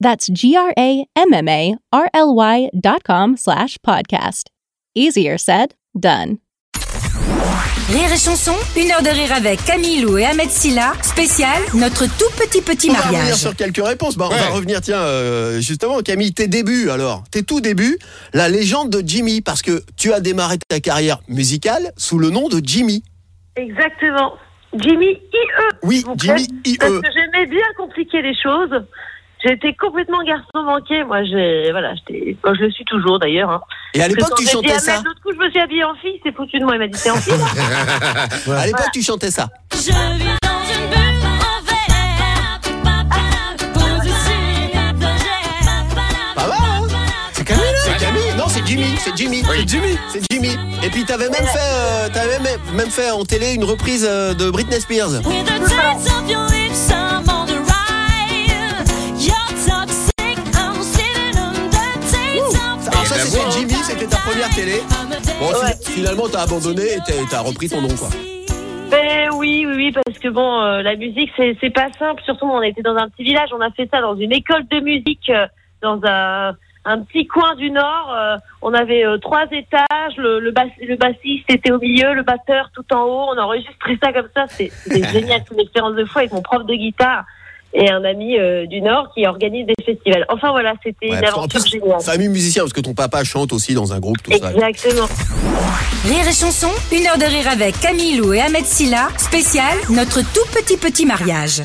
That's G-R-A-M-M-A-R-L-Y dot com slash podcast. Easier said, done. Rire et chanson, une heure de rire avec Camille Lou et Ahmed Silla, spécial, notre tout petit petit On va revenir mariage. sur quelques réponses. Bah, On va revenir, tiens, euh, justement, Camille, tes débuts alors. Tes tout débuts, la légende de Jimmy, parce que tu as démarré ta carrière musicale sous le nom de Jimmy. Exactement. Jimmy IE. Oui. Jimmy IE. Parce que j'aimais bien compliquer les choses. J'étais complètement garçon manqué. Moi, j'ai, voilà, j'étais, moi, je le suis toujours d'ailleurs. Hein. Et à l'époque, tu chantais ça. L'autre coup, je me suis habillée en fille. C'est foutu de moi. Il m'a dit t'es en fille. là À l'époque, tu chantais ça. Je vis dans une bulle C'est Camille là C'est Camille Non, c'est Jimmy. C'est Jimmy. C'est Jimmy. C'est Jimmy. Et puis, t'avais même fait, euh, t'avais même, même fait en télé une reprise euh, de Britney Spears. C'était ta première télé. Bon, Ouais. fi- finalement, t'as abandonné et t'as- repris ton nom, quoi. Ben oui, oui, oui, parce que bon, euh, la musique, c'est, pas simple. Surtout, on était dans un petit village. On a fait ça dans une école de musique, euh, dans un, un petit coin du Nord. Euh, on avait euh, trois étages. Le, le, bass- le bassiste était au milieu, le batteur tout en haut. On a enregistré ça comme ça. C'est, c'était génial. C'est une expérience de foi avec mon prof de guitare et un ami euh, du Nord qui organise des festivals. Enfin voilà, c'était Ouais, une aventure plus, géniale. famille musicien, parce que ton papa chante aussi dans un groupe, tout ça. Exactement. Rire et chanson, une heure de rire avec Camille Lou et Ahmed Silla, spécial, notre tout petit petit mariage.